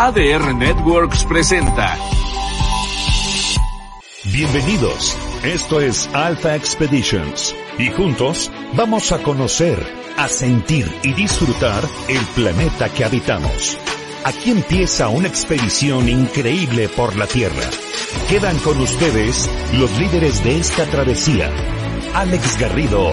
ADR Networks presenta. Bienvenidos, esto es Alpha Expeditions y juntos vamos a conocer, a sentir y disfrutar el planeta que habitamos. Aquí empieza una expedición increíble por la Tierra. Quedan con ustedes los líderes de esta travesía, Alex Garrido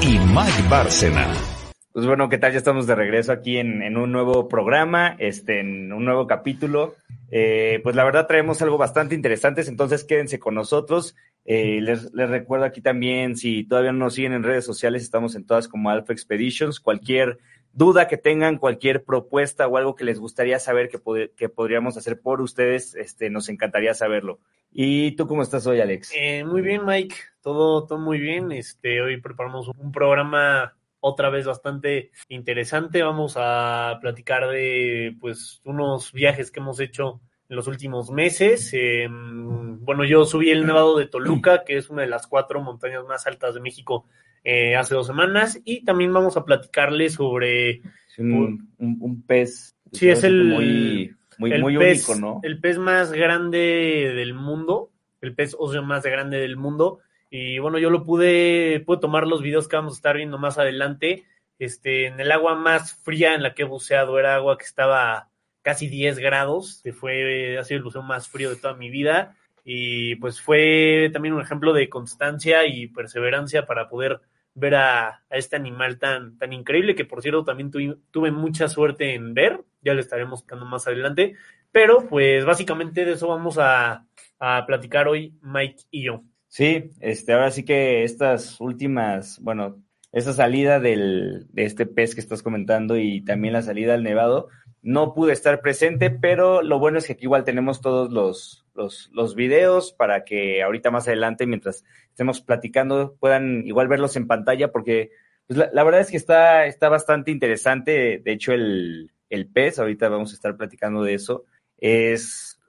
y Mike Bárcena. Pues bueno, ¿qué tal? Ya estamos de regreso aquí en, en un nuevo programa, este, en un nuevo capítulo. Eh, pues la verdad traemos algo bastante interesante, entonces quédense con nosotros. Eh, les, les, recuerdo aquí también, si todavía no nos siguen en redes sociales, estamos en todas como Alpha Expeditions. Cualquier duda que tengan, cualquier propuesta o algo que les gustaría saber que, pod que podríamos hacer por ustedes, este, nos encantaría saberlo. ¿Y tú cómo estás hoy, Alex? Eh, muy bien, Mike. Todo, todo muy bien. Este, hoy preparamos un programa otra vez bastante interesante. Vamos a platicar de pues unos viajes que hemos hecho en los últimos meses. Eh, bueno, yo subí el Nevado de Toluca, que es una de las cuatro montañas más altas de México eh, hace dos semanas. Y también vamos a platicarles sobre un, un, un pez. Sí, es el muy, muy, el muy pez, único, ¿no? El pez más grande del mundo, el pez óseo más grande del mundo. Y bueno, yo lo pude, pude tomar los videos que vamos a estar viendo más adelante. Este, en el agua más fría en la que he buceado era agua que estaba casi 10 grados, que fue, ha sido el buceo más frío de toda mi vida. Y pues fue también un ejemplo de constancia y perseverancia para poder ver a, a este animal tan, tan increíble, que por cierto también tu, tuve mucha suerte en ver, ya le estaremos buscando más adelante. Pero pues básicamente de eso vamos a, a platicar hoy Mike y yo. Sí, este, ahora sí que estas últimas, bueno, esa salida del, de este pez que estás comentando y también la salida al nevado, no pude estar presente, pero lo bueno es que aquí igual tenemos todos los, los, los videos para que ahorita más adelante, mientras estemos platicando, puedan igual verlos en pantalla, porque pues la, la, verdad es que está, está bastante interesante. De hecho, el, el pez, ahorita vamos a estar platicando de eso, es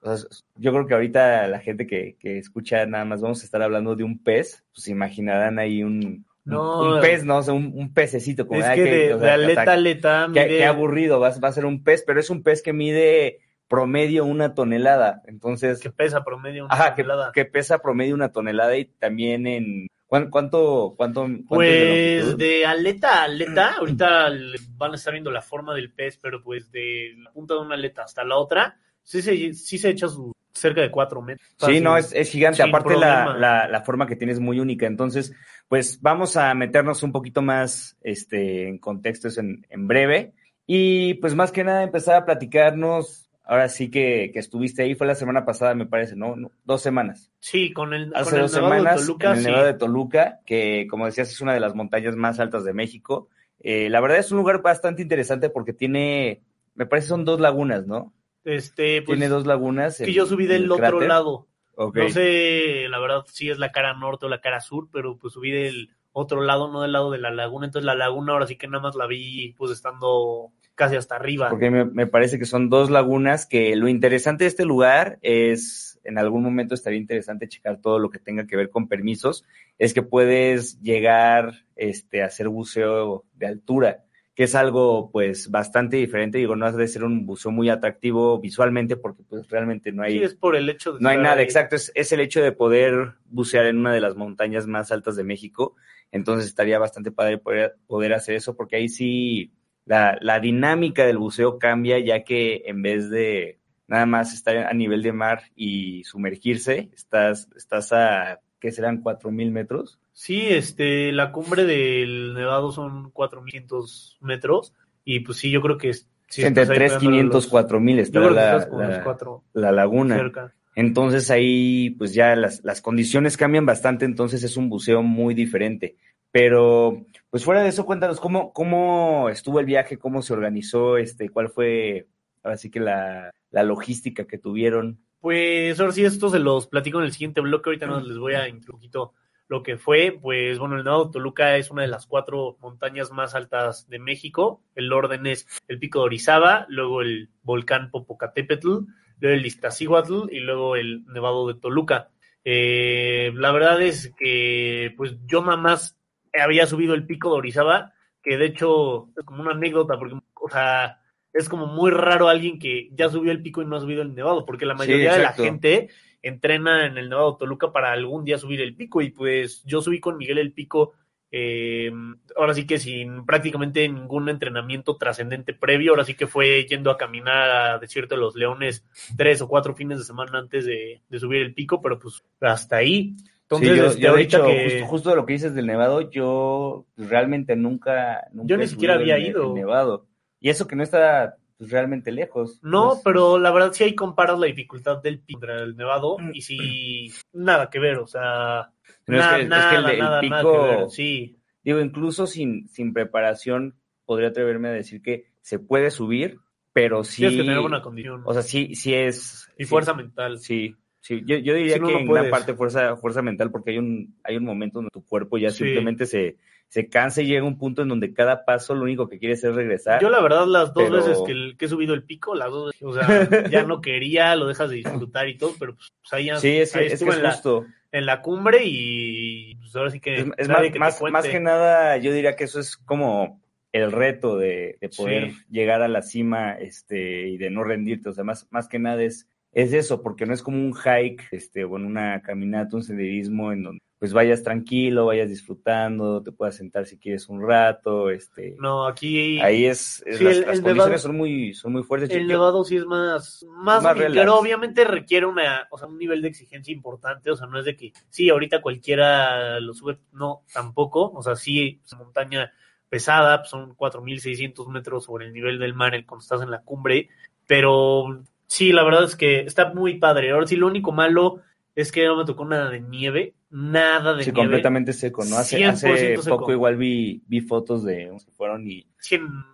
yo creo que ahorita la gente que, que, escucha nada más vamos a estar hablando de un pez, pues imaginarán ahí un, no, un pez, ¿no? O sea, un, un pececito. Como, es que, que de, o sea, de, aleta a aleta qué, qué, aburrido, va, va, a ser un pez, pero es un pez que mide promedio una tonelada, entonces... Que pesa promedio una ajá, tonelada. Que, que, pesa promedio una tonelada y también en... ¿Cuánto, cuánto, cuánto pues de, de, aleta a aleta, ahorita van a estar viendo la forma del pez, pero pues de la punta de una aleta hasta la otra, sí se, sí se echa su cerca de cuatro metros. Sí, no, es, es gigante. Aparte la, la, la, forma que tiene es muy única. Entonces, pues vamos a meternos un poquito más este, en contextos en, en breve. Y pues más que nada empezar a platicarnos. Ahora sí que, que estuviste ahí, fue la semana pasada, me parece, ¿no? Dos semanas. Sí, con el, Hace con dos el semanas, de Toluca, en el sí. Nevado de Toluca, que como decías es una de las montañas más altas de México. Eh, la verdad es un lugar bastante interesante porque tiene, me parece son dos lagunas, ¿no? Este, pues, tiene dos lagunas. Que yo subí del otro cráter. lado. Okay. No sé, la verdad, si es la cara norte o la cara sur, pero pues subí del otro lado, no del lado de la laguna. Entonces la laguna ahora sí que nada más la vi pues estando casi hasta arriba. Porque me, me parece que son dos lagunas que lo interesante de este lugar es, en algún momento estaría interesante checar todo lo que tenga que ver con permisos, es que puedes llegar este, a hacer buceo de altura que es algo pues bastante diferente, digo, no has de ser un buceo muy atractivo visualmente porque pues realmente no hay... Sí, es por el hecho de... No hay nada, ahí. exacto, es, es, el hecho de poder bucear en una de las montañas más altas de México, entonces estaría bastante padre poder, poder hacer eso porque ahí sí la, la dinámica del buceo cambia ya que en vez de nada más estar a nivel de mar y sumergirse, estás, estás a, ¿qué serán? ¿4.000 metros? Sí, este, la cumbre del Nevado son 4.500 metros y pues sí, yo creo que es... Sí, Entre 3.500, 4.000 está la, la, la, laguna. Cerca. Entonces ahí pues ya las, las condiciones cambian bastante, entonces es un buceo muy diferente. Pero pues fuera de eso, cuéntanos cómo, cómo estuvo el viaje, cómo se organizó, este, cuál fue ahora sí que la, la logística que tuvieron. Pues ahora sí, esto se los platico en el siguiente bloque, ahorita no les voy a un lo que fue, pues bueno, el Nevado de Toluca es una de las cuatro montañas más altas de México. El orden es el Pico de Orizaba, luego el volcán Popocatépetl, luego el Iztaccíhuatl y luego el Nevado de Toluca. Eh, la verdad es que pues yo nada más había subido el Pico de Orizaba, que de hecho es como una anécdota, porque, o sea, es como muy raro alguien que ya subió el pico y no ha subido el nevado, porque la Sí, mayoría de la gente entrena en el Nevado Toluca para algún día subir el pico y pues yo subí con Miguel el pico eh, ahora sí que sin prácticamente ningún entrenamiento trascendente previo, ahora sí que fue yendo a caminar a Desierto de los Leones tres o cuatro fines de semana antes de, de subir el pico, pero pues hasta ahí. Entonces, Sí, yo, este, yo, de ahorita hecho, que... justo, justo lo que dices del Nevado, yo realmente nunca, nunca Yo ni siquiera había el- ido. el Nevado. Y eso que no está pues, realmente lejos. No, Pues, pero la verdad sí ahí comparas la dificultad del pico contra el Nevado Mm. y sí, nada que ver, o sea, No, es nada, que- es que nada, el- nada, pico- que ver, sí. Digo, incluso sin, sin preparación, podría atreverme a decir que se puede subir, pero sí. Tienes que tener buena condición O sea, sí, sí es. y sí, fuerza mental. Sí, sí. Yo, yo diría Si que no en gran parte fuerza, fuerza mental, porque hay un, hay un momento donde tu cuerpo ya Sí. simplemente se, se cansa y llega un punto en donde cada paso lo único que quieres es regresar. Yo la verdad las dos Pero- veces que, el- que he subido el pico, las dos veces, o sea, ya no quería, lo dejas de disfrutar y todo, pero pues ahí, ya- sí, es, ahí que- es que estuve es en, la, justo. en la cumbre y pues ahora sí que Es, más, que más, que nada, yo diría que eso es como el reto de, de poder Sí. llegar a la cima este, y de no rendirte. O sea, más, más que nada es, es eso, porque no es como un hike, este, o en una caminata, un senderismo en donde pues vayas tranquilo, vayas disfrutando, te puedas sentar si quieres un rato, este. No, aquí Ahí es, es Sí, las, el- las el condiciones nevado- son muy, son muy fuertes. el nevado sí es más, más, Más pero obviamente requiere una, o sea, un nivel de exigencia importante, o sea, no es de que, sí, ahorita cualquiera lo sube, no, tampoco, o sea, sí, es una montaña pesada, pues, son 4.600 metros sobre el nivel del mar cuando estás en la cumbre, pero sí, la verdad es que está muy padre. Ahora sí, lo único malo es que no me tocó nada de nieve, nada de Sí, nieve. completamente seco, ¿no? Hace, 100% hace seco. poco igual vi, vi fotos de unos que fueron y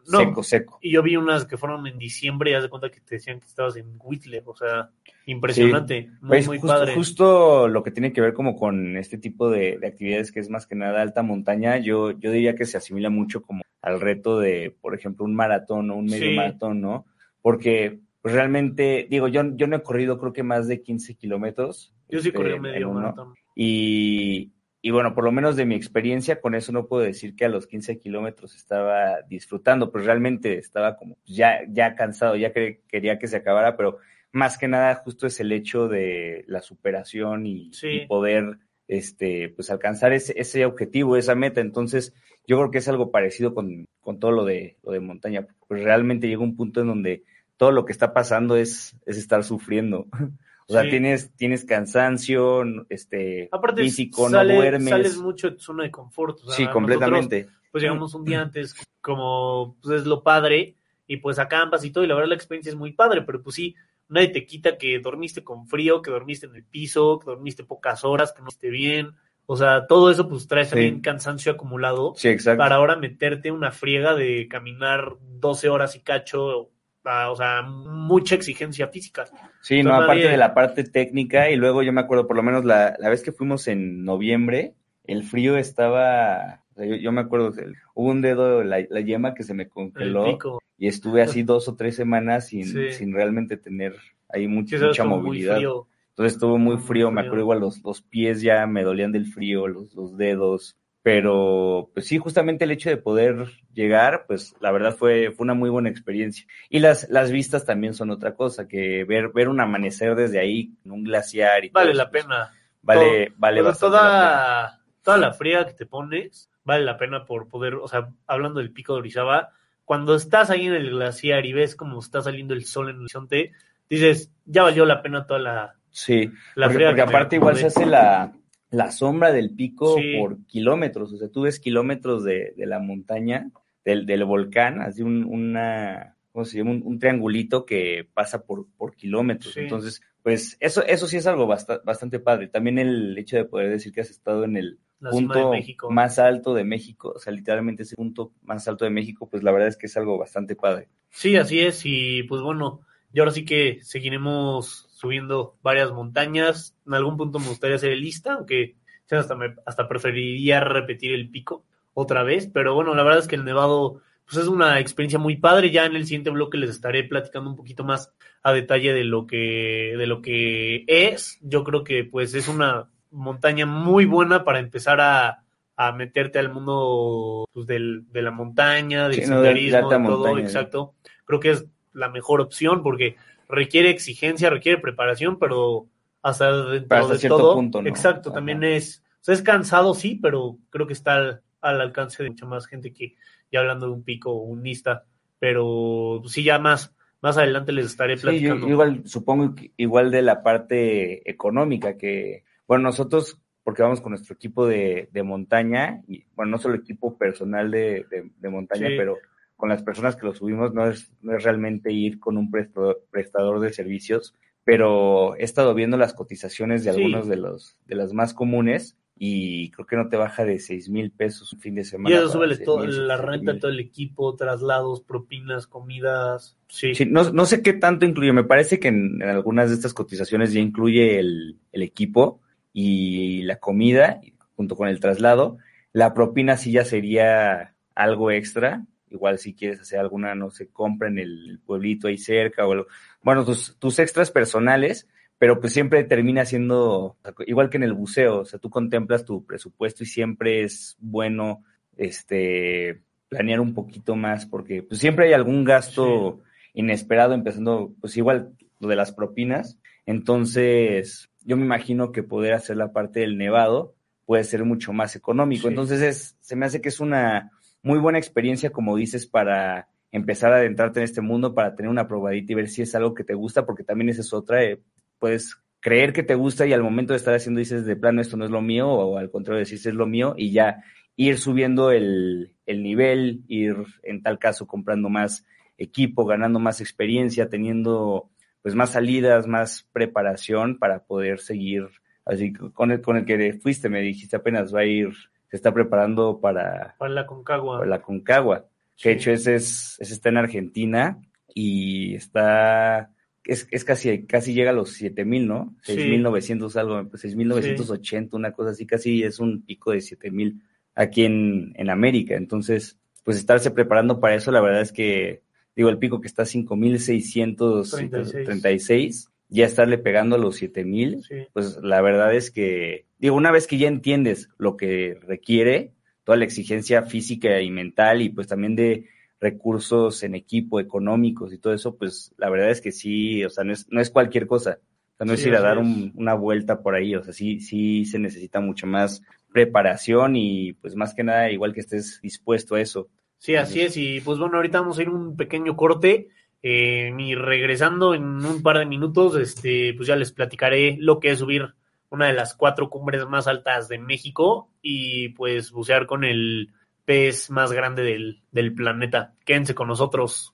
no, seco, seco. Y yo vi unas que fueron en diciembre y haz de cuenta que te decían que estabas en Whistler, o sea, impresionante, muy, Pues, muy justo, padre. justo lo que tiene que ver como con este tipo de, de actividades que es más que nada alta montaña, yo, yo diría que se asimila mucho como al reto de, por ejemplo, un maratón o un medio Sí. maratón, ¿no? Porque pues, realmente, digo, yo, yo no he corrido creo que más de 15 kilómetros. Yo sí este, corrí en medio maratón. Y, y bueno, por lo menos de mi experiencia, con eso no puedo decir que a los 15 kilómetros estaba disfrutando, pues realmente estaba como ya, ya cansado, ya que- quería que se acabara, pero más que nada justo es el hecho de la superación y, Sí. y poder este, pues alcanzar ese, ese objetivo, esa meta. Entonces, yo creo que es algo parecido con, con todo lo de, lo de montaña. Pues realmente llega un punto en donde todo lo que está pasando es, es estar sufriendo. O sea, Sí. tienes, tienes cansancio, este, Aparte, físico, sale- no duermes. sales mucho de tu zona de confort. o sea, sí, nosotros, completamente. pues llegamos un día antes, como pues es lo padre, y pues acampas y todo, y la verdad la experiencia es muy padre, pero pues sí, nadie te quita que dormiste con frío, que dormiste en el piso, que dormiste pocas horas, que no esté bien. O sea, todo eso pues trae Sí. también cansancio acumulado. Sí, exacto. para ahora meterte una friega de caminar 12 horas y cacho, o sea, mucha exigencia física. Sí, no, aparte nadie- de la parte técnica, y luego yo me acuerdo, por lo menos la, la vez que fuimos en noviembre, el frío estaba, o sea, yo, yo me acuerdo, hubo un dedo, la, la yema que se me El congeló, y estuve así dos o tres semanas sin, Sí. sin realmente tener ahí mucha, mucha movilidad. Entonces estuvo muy Muy frío, me frío. acuerdo igual los, los pies ya me dolían del frío, los, los dedos, pero pues sí, justamente el hecho de poder llegar, pues la verdad fue, fue una muy buena experiencia. Y las, las vistas también son otra cosa, que ver, ver un amanecer desde ahí, en un glaciar y Vale la pues, pena. Vale, vale bastante la pena. toda, toda la friega que te pones vale la pena por poder, o sea, hablando del pico de Orizaba, cuando estás ahí en el glaciar y ves cómo está saliendo el sol en el horizonte, dices, ya valió la pena toda la, Sí, la porque, friega porque aparte igual se hace la, la sombra del pico Sí. por kilómetros, o sea, tú ves kilómetros de, de la montaña, del, del volcán, así un, una, ¿cómo se llama? Un, un triangulito que pasa por, por kilómetros. Sí. Entonces, pues eso, eso sí es algo basta- bastante padre. También el hecho de poder decir que has estado en el la punto más alto de México, o sea, literalmente ese punto más alto de México, pues la verdad es que es algo bastante padre. Sí, así es, y pues bueno, y ahora sí que seguiremos subiendo varias montañas. En algún punto me gustaría hacer el lista, aunque hasta, me, hasta preferiría repetir el pico otra vez, pero bueno, la verdad es que el Nevado pues es una experiencia muy padre. Ya en el siguiente bloque les estaré platicando un poquito más a detalle de lo que, de lo que es. Yo creo que pues es una montaña muy buena para empezar a, a meterte al mundo pues, del, de la montaña, del Sí, no, de- de senderismo, todo, montaña, ¿no? exacto. creo que es la mejor opción porque requiere exigencia, requiere preparación, pero hasta dentro de cierto todo, punto, ¿no? exacto, Ajá. también es, o sea, es cansado, sí, pero creo que está al, al alcance de mucha más gente que ya hablando de un pico o un Nista, pero sí ya más, más adelante les estaré Sí, platicando. yo igual supongo que igual de la parte económica que, bueno, nosotros, porque vamos con nuestro equipo de, de montaña, y bueno, no solo equipo personal de, de- de montaña, Sí. pero con las personas que lo subimos, no es, no es realmente ir con un prestador, prestador de servicios, pero he estado viendo las cotizaciones de Sí. algunos de los, de las más comunes, y creo que no te baja de seis mil pesos un fin de y semana. eso seis todo, mil, la renta, todo el equipo, traslados, propinas, comidas, sí. Sí, no, no sé qué tanto incluye. Me parece que en, en algunas de estas cotizaciones ya incluye el, el equipo y la comida junto con el traslado. La propina sí ya sería algo extra. Igual si quieres hacer alguna, no sé, compra en el pueblito ahí cerca o algo. Bueno, tus, tus extras personales, pero pues siempre termina siendo igual que en el buceo. O sea, tú contemplas tu presupuesto y siempre es bueno este planear un poquito más porque pues siempre hay algún gasto inesperado, empezando, pues igual lo de las propinas. Entonces, yo me imagino que poder hacer la parte del nevado puede ser mucho más económico. Sí. Entonces, es, se me hace que es una muy buena experiencia, como dices, para empezar a adentrarte en este mundo, para tener una probadita y ver si es algo que te gusta, porque también esa es otra, eh, puedes creer que te gusta y al momento de estar haciendo dices de plano esto no es lo mío, o al contrario decís es lo mío, y ya ir subiendo el, el nivel, ir en tal caso comprando más equipo, ganando más experiencia, teniendo pues más salidas, más preparación para poder seguir así con el con el que fuiste, me dijiste apenas va a ir, se está preparando para, Para la Concagua. para la Concagua, que de Sí. hecho ese es, ese está en Argentina y está es, es casi casi llega a los 7000, ¿no? Sí. 6900 algo, pues, 6980, una cosa así, casi es un pico de 7000 aquí en, en América. Entonces, pues estarse preparando para eso, la verdad es que, digo, el pico que está a 5636, ya estarle pegando a los 7000, Sí. pues la verdad es que, digo, una vez que ya entiendes lo que requiere, toda la exigencia física y mental y pues también de recursos en equipo, económicos y todo eso, pues la verdad es que sí, o sea, no es, no es cualquier cosa. O sea, no es ir a dar un- una vuelta por ahí, o sea, sí, sí se necesita mucho más preparación y pues más que nada igual que estés dispuesto a eso. Sí, así es. Y pues bueno, ahorita vamos a ir un pequeño corte. Eh, y regresando en un par de minutos, este, pues ya les platicaré lo que es subir una de las cuatro cumbres más altas de México y pues bucear con el pez más grande del, del planeta. Quédense con nosotros.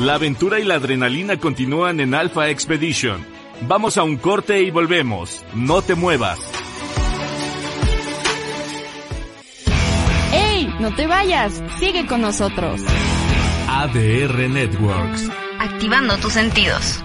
La aventura y la adrenalina continúan en Alpha Expedition. Vamos a un corte y volvemos. No te muevas. ¡Ey! No te vayas. Sigue con nosotros. ADR Networks. activando tus sentidos.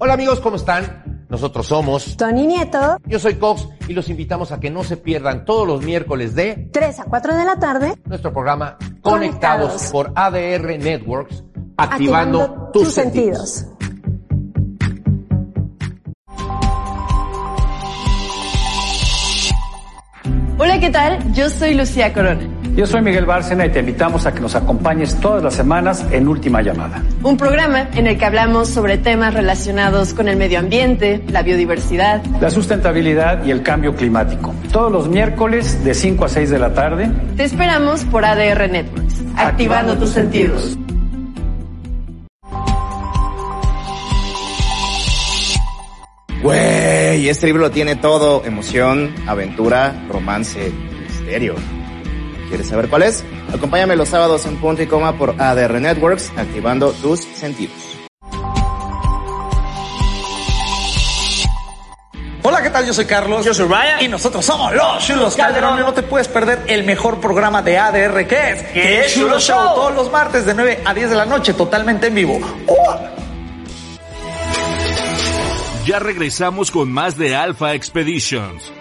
Hola amigos, ¿cómo están? Nosotros somos... Tony Nieto, Yo soy Cox y los invitamos a que no se pierdan todos los miércoles de 3 a 4 de la tarde, nuestro programa Conectados, Conectados. por ADR Networks, activando, tus, sentidos. Hola, ¿qué tal? Yo soy Lucía Corona. Yo soy Miguel Bárcena y te invitamos a que nos acompañes todas las semanas en Última Llamada. Un programa en el que hablamos sobre temas relacionados con el medio ambiente, la biodiversidad. La sustentabilidad y el cambio climático. Todos los miércoles de 5 a 6 de la tarde. Te esperamos por ADR Networks, activando tus sentidos. Güey, este libro lo tiene todo. Emoción, aventura, romance, misterio. ¿Quieres saber cuál es? Acompáñame los sábados en punto y coma por ADR Networks, activando tus sentidos. Hola, ¿qué tal? Yo soy Carlos. Yo soy Ryan. Y nosotros somos los Chulos Calderón. Y no te puedes perder el mejor programa de ADR que es que es Chulo Show. Todos los martes de 9 a 10 de la noche, totalmente en vivo. ¡Oh! Ya regresamos con más de Alpha Expeditions.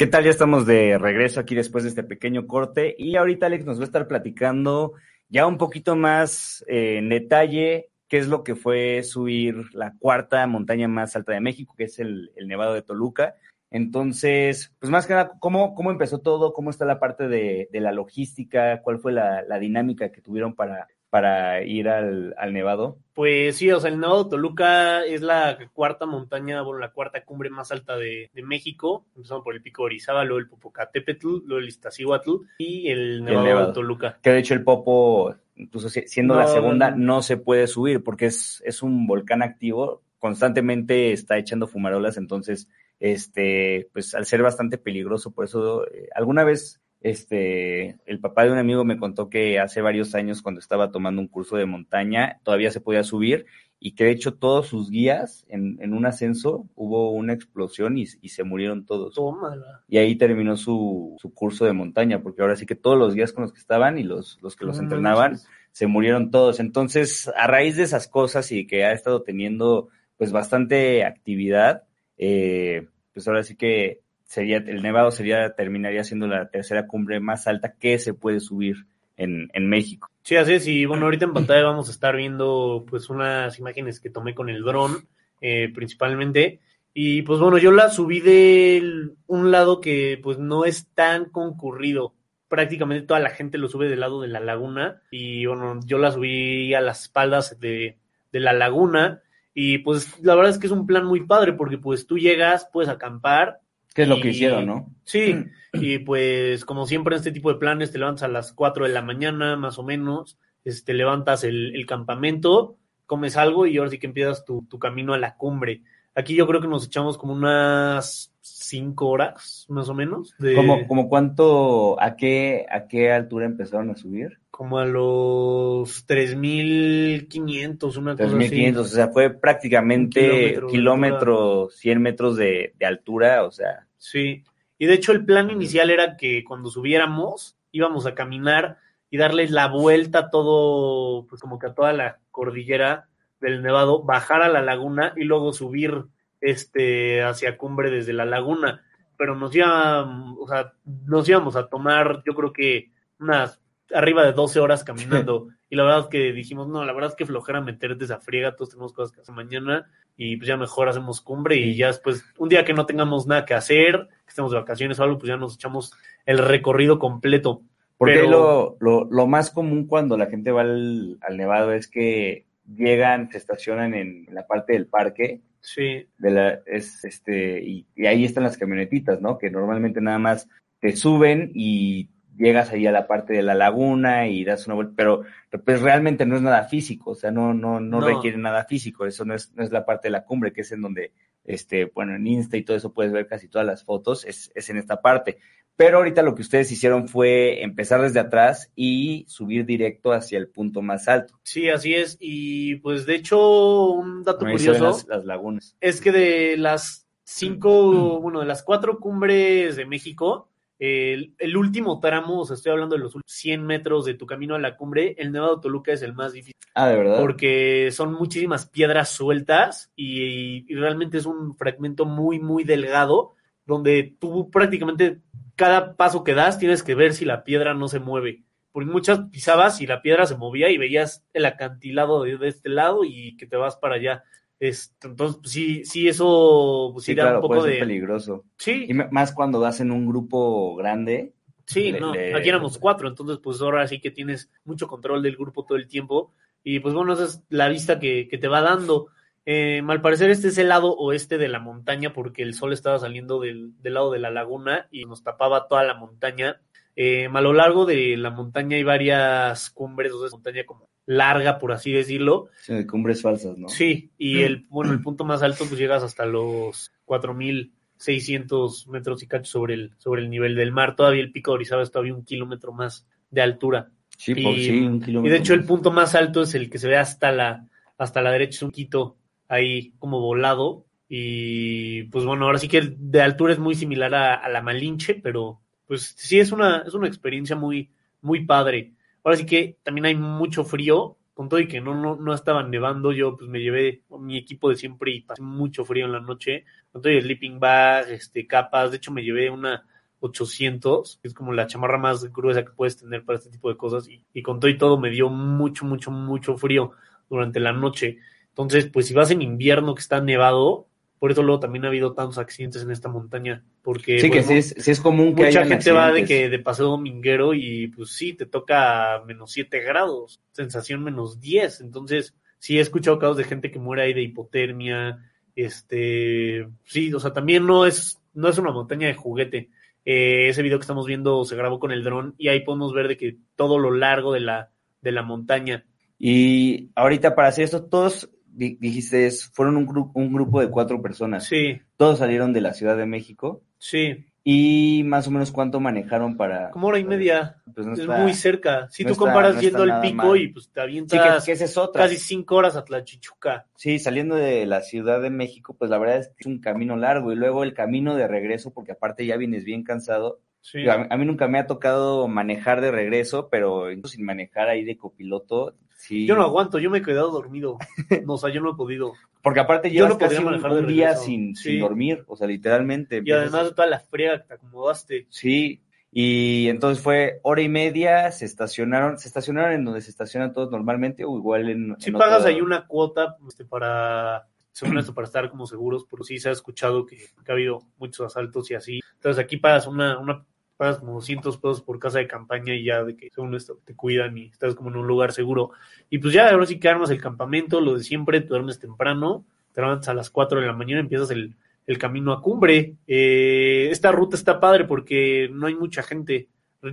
¿Qué tal? Ya estamos de regreso aquí después de este pequeño corte y ahorita Alex nos va a estar platicando ya un poquito más eh, en detalle qué es lo que fue subir la cuarta montaña más alta de México, que es el, el Nevado de Toluca. Entonces, pues más que nada, ¿cómo, cómo empezó todo? ¿Cómo está la parte de, de la logística? ¿Cuál fue la, la, dinámica que tuvieron para, para ir al, al, Nevado? Pues sí, o sea, el Nevado Toluca es la cuarta montaña, bueno, la cuarta cumbre más alta de, de México, empezando por el Pico Orizaba, luego el Popocatépetl, luego el Iztaccíhuatl y el Nevado, el Nevado. Toluca. Que de hecho el Popo, incluso siendo no, la segunda, no se puede subir porque es, es un volcán activo, constantemente está echando fumarolas, entonces este, pues al ser bastante peligroso, por eso eh, alguna vez este, el papá de un amigo me contó que hace varios años cuando estaba tomando un curso de montaña todavía se podía subir y que de hecho todos sus guías en, en un ascenso hubo una explosión y, y se murieron todos. Tómala. Y ahí terminó su, su, curso de montaña, porque ahora sí que todos los guías con los que estaban y los, los que los no entrenaban se murieron todos. Entonces, a raíz de esas cosas y que ha estado teniendo pues bastante actividad, eh, pues ahora sí que sería, el Nevado sería, terminaría siendo la tercera cumbre más alta que se puede subir en, en México. Sí, así es, y bueno, ahorita en pantalla vamos a estar viendo pues unas imágenes que tomé con el dron, eh, principalmente, y pues bueno, yo la subí de un lado que pues no es tan concurrido, prácticamente toda la gente lo sube del lado de la laguna, y bueno, yo la subí a las espaldas de, de la laguna, y pues la verdad es que es un plan muy padre porque pues tú llegas, puedes acampar. ¿Qué es lo y, que hicieron, no? Sí, y pues como siempre en este tipo de planes te levantas a las 4 de la mañana más o menos, este, levantas el, el campamento, comes algo y ahora sí que empiezas tu, tu, camino a la cumbre. Aquí yo creo que nos echamos como unas 5 horas más o menos. De... ¿Como, como cuánto, a qué, a qué altura empezaron a subir? como a los 3.500, una cosa 3.500, o sea, fue prácticamente kilómetro, kilómetro 100 metros de, de, altura, o sea. Sí, y de hecho el plan inicial era que cuando subiéramos íbamos a caminar y darles la vuelta a todo, pues como que a toda la cordillera del Nevado, bajar a la laguna y luego subir este hacia cumbre desde la laguna, pero nos íbamos, o sea, nos íbamos a tomar, yo creo que unas arriba de 12 horas caminando. y la verdad es que dijimos, no, la verdad es que flojera meterte esa friega, todos tenemos cosas que hacer mañana y pues ya mejor hacemos cumbre y ya después, un día que no tengamos nada que hacer, que estemos de vacaciones o algo, pues ya nos echamos el recorrido completo. Porque Pero... lo, lo, lo, más común cuando la gente va al, al, Nevado es que llegan, se estacionan en, la parte del parque. Sí. De la, es, este, y, y ahí están las camionetitas, ¿no? Que normalmente nada más te suben y llegas ahí a la parte de la laguna y das una vuelta, pero pues realmente no es nada físico, o sea, no, no, no, no. requiere nada físico, eso no es, no es la parte de la cumbre, que es en donde, este, bueno, en Insta y todo eso puedes ver casi todas las fotos, es, es en esta parte. Pero ahorita lo que ustedes hicieron fue empezar desde atrás y subir directo hacia el punto más alto. Sí, así es. Y pues de hecho, un dato Ahí curioso las, las, lagunas. es que de las cinco, bueno, de las cuatro cumbres de México, el, el, último tramo, o sea, estoy hablando de los 100 metros de tu camino a la cumbre, el Nevado Toluca es el más difícil. Ah, de verdad. Porque son muchísimas piedras sueltas y, y, realmente es un fragmento muy, muy delgado, donde tú prácticamente cada paso que das tienes que ver si la piedra no se mueve. Porque muchas pisabas y la piedra se movía y veías el acantilado de, de este lado y que te vas para allá. Este, entonces, pues, sí, sí, eso pues, sí, da claro, un poco puede de. ser peligroso. Sí. Y más cuando vas en un grupo grande. Sí, le, no, le... aquí éramos cuatro, entonces, pues ahora sí que tienes mucho control del grupo todo el tiempo. Y pues bueno, esa es la vista que, que te va dando. Eh, al parecer, este es el lado oeste de la montaña, porque el sol estaba saliendo del, del lado de la laguna y nos tapaba toda la montaña. Eh, a lo largo de la montaña hay varias cumbres, o sea, es montaña como larga, por así decirlo. Sí, de cumbres falsas, ¿no? Sí, y el, bueno, el punto más alto, pues llegas hasta los 4.600 metros y cacho sobre el, sobre el nivel del mar. Todavía el pico de Orizaba es todavía un kilómetro más de altura. Sí, por y, sí, un kilómetro. Y de hecho, más. el punto más alto es el que se ve hasta la, hasta la derecha, es un quito ahí como volado. Y pues bueno, ahora sí que de altura es muy similar a, la Malinche, pero pues sí es una, es una experiencia muy, muy padre. Ahora sí que también hay mucho frío, con todo y que no, no, no estaban nevando, yo pues me llevé mi equipo de siempre y pasé mucho frío en la noche, con todo y sleeping bag, este, capas, de hecho me llevé una 800, que es como la chamarra más gruesa que puedes tener para este tipo de cosas, y, y con todo y todo me dio mucho, mucho, mucho frío durante la noche. Entonces, pues si vas en invierno que está nevado, por eso luego también ha habido tantos accidentes en esta montaña. Porque Sí, que sí es, sí es común que mucha gente va de que de paseo dominguero y pues sí, te toca menos 7 grados, sensación menos 10. Entonces, sí he escuchado casos de gente que muere ahí de hipotermia. Este, sí, o sea, también no es, no es una montaña de juguete. Eh, ese video que estamos viendo se grabó con el dron y ahí podemos ver de que todo lo largo de la, de la montaña. Y ahorita para hacer esto, todos dijiste, es- fueron un, gru- un grupo de cuatro personas. Sí, Todos salieron de la Ciudad de México. sí, Y más o menos cuánto manejaron para... como hora y media. Pues no es está- muy cerca. Si no tú está- comparas no yendo al pico mal. y pues te Sí, avientas que, que esa es otra. casi cinco horas a Tlachichuca. Sí, saliendo de la Ciudad de México, pues la verdad es que es un camino largo y luego el camino de regreso, porque aparte ya vienes bien cansado. Sí. A, mí, a mí nunca me ha tocado manejar de regreso, pero incluso sin manejar ahí de copiloto, sí. Yo no aguanto, yo me he quedado dormido. No, o sea, yo no he podido. Porque aparte Yo llevas no podría casi un, manejar un día sin, Sí. sin dormir, o sea, literalmente. Y además de toda la friega que te acomodaste. Sí, y entonces fue hora y media, se estacionaron, se estacionaron en donde se estacionan todos normalmente o igual en... Si en pagas otro- ahí una cuota este, para, según esto, para estar como seguros, porque sí se ha escuchado que, que ha habido muchos asaltos y así. Entonces aquí pagas una, una pagas como 200 pesos por casa de campaña y ya de que según esto te cuidan y estás como en un lugar seguro. Y pues ya ahora sí que armas el campamento, lo de siempre, te duermes temprano, te levantas a las 4 de la mañana, empiezas el, el camino a cumbre. Eh, esta ruta está padre porque no hay mucha gente.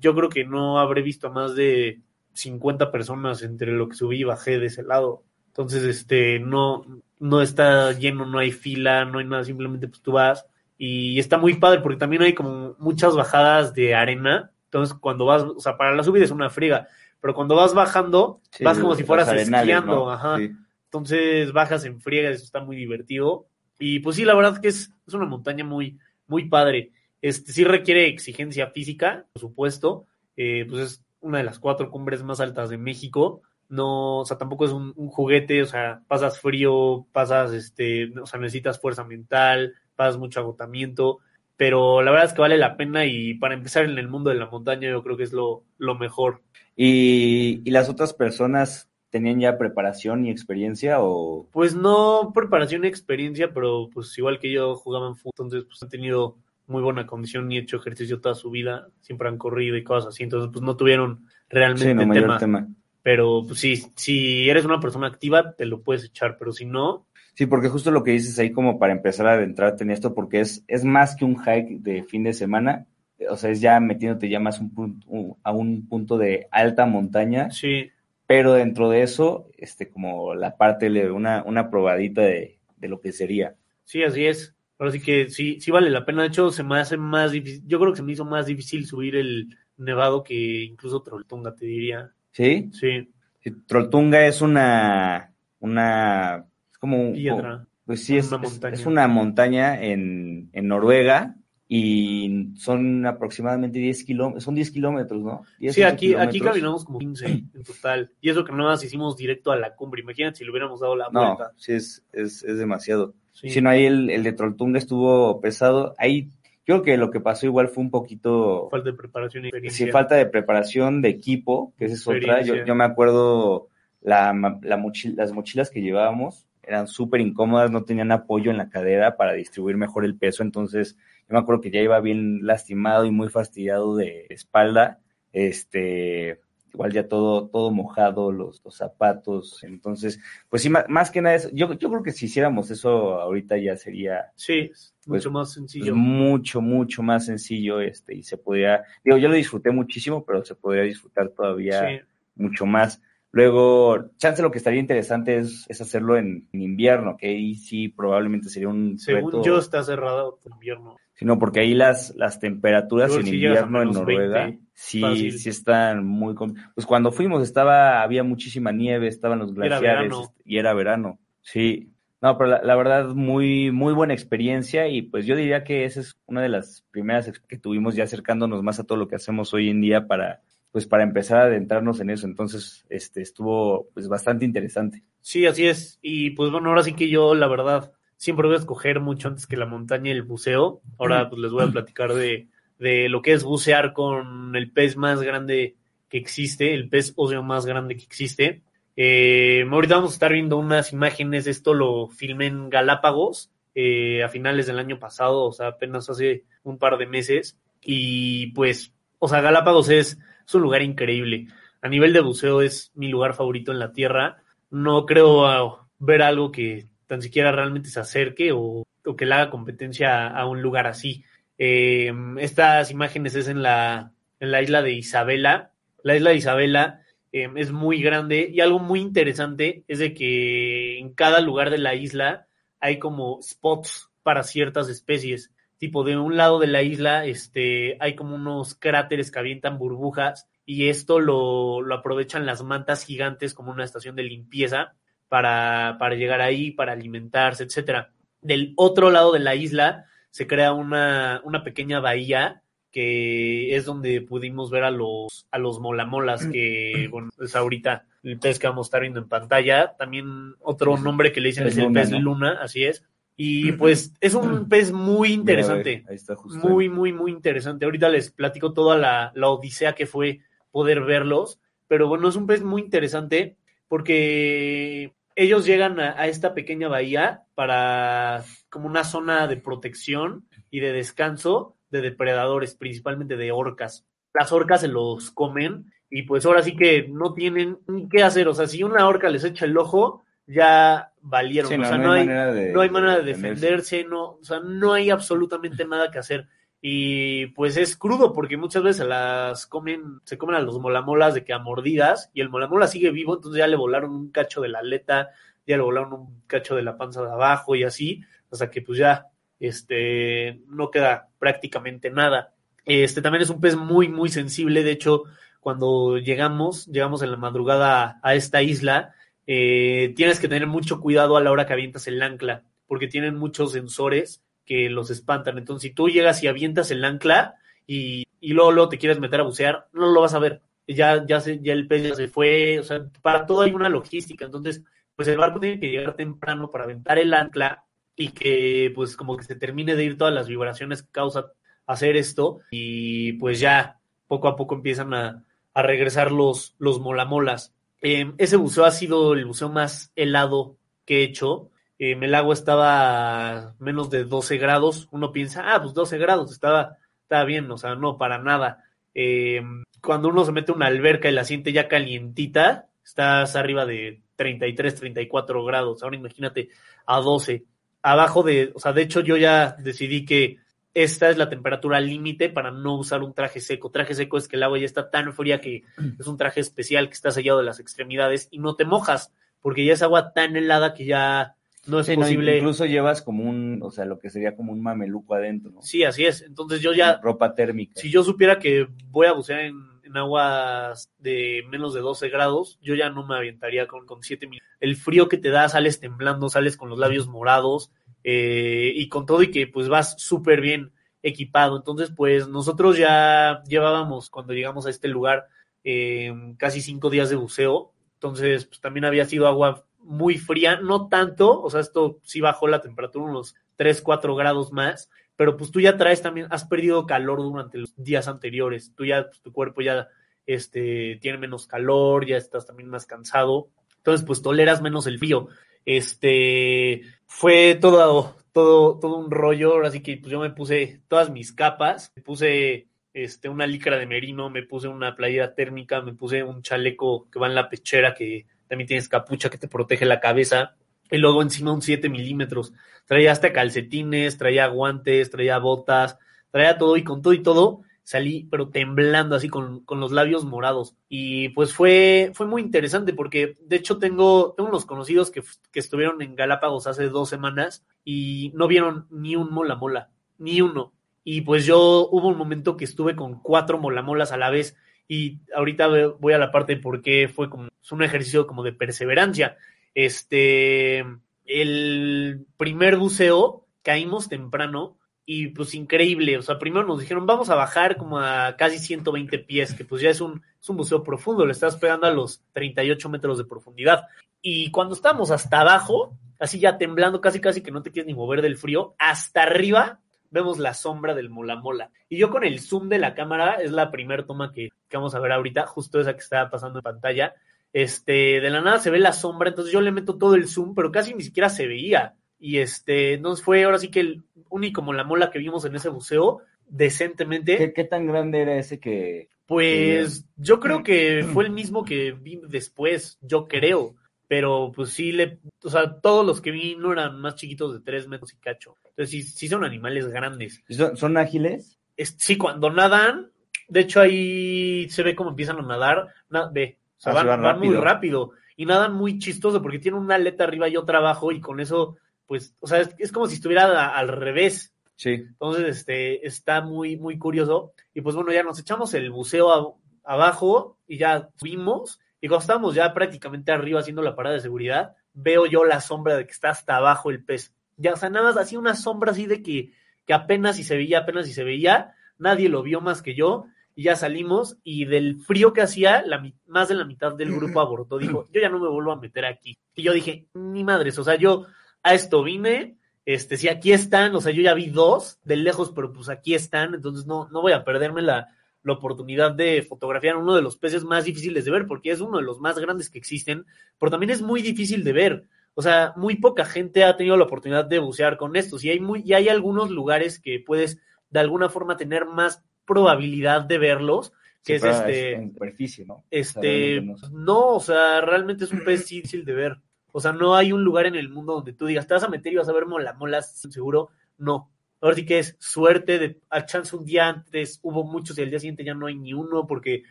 Yo creo que no habré visto a más de 50 personas entre lo que subí y bajé de ese lado. Entonces, este, no, no está lleno, no hay fila, no hay nada, simplemente pues tú vas y está muy padre porque también hay como muchas bajadas de arena. Entonces, cuando vas, o sea, para la subida es una friega, pero cuando vas bajando, Sí, vas como si fueras arenales, esquiando, ¿no? ajá. Sí. Entonces bajas en friega, eso está muy divertido. Y pues sí, la verdad que es, es una montaña muy, muy padre. Este sí requiere exigencia física, por supuesto. Eh, pues es una de las cuatro cumbres más altas de México. No, o sea, tampoco es un, un juguete, o sea, pasas frío, pasas, este, o sea, necesitas fuerza mental, pasas mucho agotamiento, pero la verdad es que vale la pena y para empezar en el mundo de la montaña yo creo que es lo, lo mejor. ¿Y, y las otras personas tenían ya preparación y experiencia o...? Pues no preparación y experiencia, pero pues igual que yo jugaban fútbol, entonces pues han tenido muy buena condición y hecho ejercicio toda su vida, siempre han corrido y cosas así, entonces pues no tuvieron realmente Sí, no, mayor tema. tema. Pero pues sí, si eres una persona activa, te lo puedes echar, pero si no, Sí, porque justo lo que dices ahí como para empezar a adentrarte en esto, porque es, es más que un hike de fin de semana, o sea, es ya metiéndote ya más un punto, un- a un punto de alta montaña, sí, pero dentro de eso, este, como la parte, de una, una probadita de, de lo que sería. sí, así es. Ahora sí que sí, sí vale la pena. De hecho, se me hace más difícil, yo creo que se me hizo más difícil subir el nevado que incluso Trolltunga, te diría. ¿Sí? Sí, Sí, Trolltunga es una, una, como un, piedra. Pues sí, es Una es- montaña. es una montaña en, en Noruega y son aproximadamente 10 kilómetros, son 10 kilómetros, ¿no? 10, Sí, 11 aquí, aquí caminamos como 15 en total. Y eso que no más hicimos directo a la cumbre. Imagínate si le hubiéramos dado la No, vuelta. sí, es, es, es demasiado. Sí. Si no, ahí el, el de Trolltunga estuvo pesado. Ahí yo creo que lo que pasó igual fue un poquito... Falta de preparación y experiencia. Sí, falta de preparación de equipo, que esa es otra. Yo, yo me acuerdo la, la mochila- las mochilas que llevábamos eran súper incómodas, no tenían apoyo en la cadera para distribuir mejor el peso, entonces yo me acuerdo que ya iba bien lastimado y muy fastidiado de espalda, este, igual ya todo, todo mojado, los, los zapatos, entonces, pues sí, ma- más, que nada, eso, yo, yo creo que si hiciéramos eso ahorita ya sería Sí, es Pues, mucho más pues, sencillo. mucho, mucho más sencillo, este, y se podría, digo, yo lo disfruté muchísimo, pero se podría disfrutar todavía Sí. mucho más. Luego, chance lo que estaría interesante es, es hacerlo en, en invierno, que ahí sí probablemente sería un Según reto, yo, está cerrado por invierno. sino porque ahí las, las temperaturas Yo en invierno en Noruega 20, sí, fácil. sí están muy, pues cuando fuimos estaba, había muchísima nieve, estaban los glaciares y era verano, sí. No, pero la, la verdad, muy, muy buena experiencia y pues yo diría que esa es una de las primeras que tuvimos ya acercándonos más a todo lo que hacemos hoy en día para, pues para empezar a adentrarnos en eso. Entonces, este, estuvo pues bastante interesante. Sí, así es. Y pues bueno, ahora sí que yo, la verdad, siempre voy a escoger mucho antes que la montaña y el buceo. Ahora pues les voy a platicar de, de lo que es bucear con el pez más grande que existe, el pez óseo más grande que existe. Eh, ahorita vamos a estar viendo unas imágenes, esto lo filmé en Galápagos eh, a finales del año pasado, o sea, apenas hace un par de meses. Y pues, o sea, Galápagos es, un lugar increíble. A nivel de buceo es mi lugar favorito en la Tierra. No creo ah, ver algo que tan siquiera realmente se acerque o, que le haga competencia a, un lugar así. Eh, estas imágenes es en la, isla de Isabela. La isla de Isabela eh, es muy grande y algo muy interesante es de que en cada lugar de la isla hay como spots para ciertas especies. Tipo, de un lado de la isla este, hay como unos cráteres que avientan burbujas y esto lo, lo aprovechan las mantas gigantes como una estación de limpieza para, para llegar ahí, para alimentarse, etcétera. Del otro lado de la isla se crea una, una pequeña bahía que es donde pudimos ver a los, a los molamolas, que bueno, es ahorita el pez que vamos a estar viendo en pantalla. También otro nombre que le dicen es el pez luna, así es. Y pues es un pez muy interesante. Ahí está justo. Muy, muy, muy interesante. Ahorita les platico toda la, la odisea que fue poder verlos. Pero bueno, es un pez muy interesante porque ellos llegan a, a, esta pequeña bahía para como una zona de protección y de descanso de depredadores, principalmente de orcas. Las orcas se los comen y pues ahora sí que no tienen ni qué hacer. O sea, si una orca les echa el ojo, ya valieron. Sí, o no, sea, no no, hay manera de- no hay manera de de defenderse. no, o sea, no hay absolutamente nada que hacer. Y pues es crudo porque muchas veces las comen, se comen a los molamolas de que a mordidas y el molamola sigue vivo, entonces ya le volaron un cacho de la aleta, ya le volaron un cacho de la panza de abajo y así, hasta que pues ya este no queda prácticamente nada. Este también es un pez muy, muy sensible. De hecho, cuando llegamos, llegamos en la madrugada a, a esta isla, eh, tienes que tener mucho cuidado a la hora que avientas el ancla, porque tienen muchos sensores que los espantan. Entonces, si tú llegas y avientas el ancla y, y luego, te quieres meter a bucear, no lo vas a ver. Ya, ya, se, ya el pez ya se fue. O sea, para todo hay una logística. Entonces, pues el barco tiene que llegar temprano para aventar el ancla y que pues como que se termine de ir todas las vibraciones que causa hacer esto y pues ya poco a poco empiezan a, a regresar los, los molamolas. Eh, ese buceo ha sido el buceo más helado que he hecho. Eh, el agua estaba a menos de 12 grados. Uno piensa, ah, pues 12 grados, estaba, estaba bien, o sea, no, para nada. Eh, cuando uno se mete a una alberca y la siente ya calientita, estás arriba de 33, 34 grados. Ahora imagínate a 12 abajo de, o sea, de hecho yo ya decidí que esta es la temperatura límite para no usar un traje seco. Traje seco es que el agua ya está tan fría que es un traje especial que está sellado de las extremidades y no te mojas, porque ya es agua tan helada que ya no es Sí, no, posible. incluso llevas como un, o sea, lo que sería como un mameluco adentro, ¿no? Sí, así es. Entonces yo ya, Ropa térmica. si yo supiera que voy a bucear en, en aguas de menos de 12 grados, yo ya no me aventaría con, con 7 mil. El frío que te da, sales temblando, sales con los labios morados eh, y con todo y que pues vas súper bien equipado. Entonces pues nosotros ya llevábamos cuando llegamos a este lugar eh, casi cinco días de buceo. Entonces pues también había sido agua muy fría, no tanto, o sea, esto sí bajó la temperatura unos 3, 4 grados más, pero pues tú ya traes también, has perdido calor durante los días anteriores, tú ya, pues, tu cuerpo ya este, tiene menos calor, ya estás también más cansado, entonces pues toleras menos el frío. Este, fue todo, todo, todo un rollo, así que pues yo me puse todas mis capas, me puse este, una licra de merino, me puse una playera térmica, me puse un chaleco que va en la pechera que también tienes capucha que te protege la cabeza, y luego encima un 7 milímetros. Traía hasta calcetines, traía guantes, traía botas, traía todo y con todo y todo salí pero temblando así con, con los labios morados. Y pues fue, fue muy interesante porque de hecho tengo, tengo unos conocidos que, que estuvieron en Galápagos hace dos semanas y no vieron ni un mola mola, ni uno. Y pues yo hubo un momento que estuve con cuatro molamolas a la vez y ahorita voy a la parte de por qué fue como es un ejercicio como de perseverancia. Este, el primer buceo caímos temprano y pues increíble, o sea, primero nos dijeron vamos a bajar como a casi 120 pies, que pues ya es un, es un buceo profundo, le estás pegando a los 38 metros de profundidad. Y cuando estamos hasta abajo, así ya temblando, casi casi que no te quieres ni mover del frío, hasta arriba vemos la sombra del mola mola. Y yo con el zoom de la cámara, es la primera toma que, que vamos a ver ahorita, justo esa que está pasando en pantalla, este, de la nada se ve la sombra, entonces yo le meto todo el zoom, pero casi ni siquiera se veía. Y este, entonces fue ahora sí que el único mola que vimos en ese buceo, decentemente. ¿Qué, qué tan grande era ese que, Pues yo creo que fue el mismo que vi después, yo creo. Pero pues sí, le, o sea, todos los que vi no eran más chiquitos de tres metros y cacho. Entonces sí, sí son animales grandes. ¿Son, son ágiles? Es- sí, cuando nadan, de hecho ahí se ve cómo empiezan a nadar. Na- ve, o sea, Ah, sí, van, van van muy rápido. rápido. Y nadan muy chistoso porque tienen una aleta arriba y otra abajo y con eso, pues, o sea, es, es como si estuviera a- al revés. Sí. Entonces, este, está muy, muy curioso. Y pues bueno, ya nos echamos el buceo a- abajo y ya subimos. Y cuando estábamos ya prácticamente arriba haciendo la parada de seguridad, veo yo la sombra de que está hasta abajo el pez. Ya, o sea, nada más hacía una sombra así de que, que apenas si se veía, apenas si se veía. Nadie lo vio más que yo. Y ya salimos. Y del frío que hacía, la, más de la mitad del grupo abortó. Dijo, yo ya no me vuelvo a meter aquí. Y yo dije, ni madres, o sea, yo a esto vine, este, si aquí están, o sea, yo ya vi dos de lejos, pero pues aquí están, entonces no, no voy a perderme la, la oportunidad de fotografiar uno de los peces más difíciles de ver, porque es uno de los más grandes que existen, pero también es muy difícil de ver. O sea, muy poca gente ha tenido la oportunidad de bucear con estos, y hay muy, y hay algunos lugares que puedes de alguna forma tener más probabilidad de verlos, que Sí, es este En superficie, ¿no? O sea, este, no, o sea, realmente es un pez difícil de ver. O sea, no hay un lugar en el mundo donde tú digas, te vas a meter y vas a ver mola, molas, seguro. No. Ahora sí que es suerte de, a chance un día antes hubo muchos y al día siguiente ya no hay ni uno porque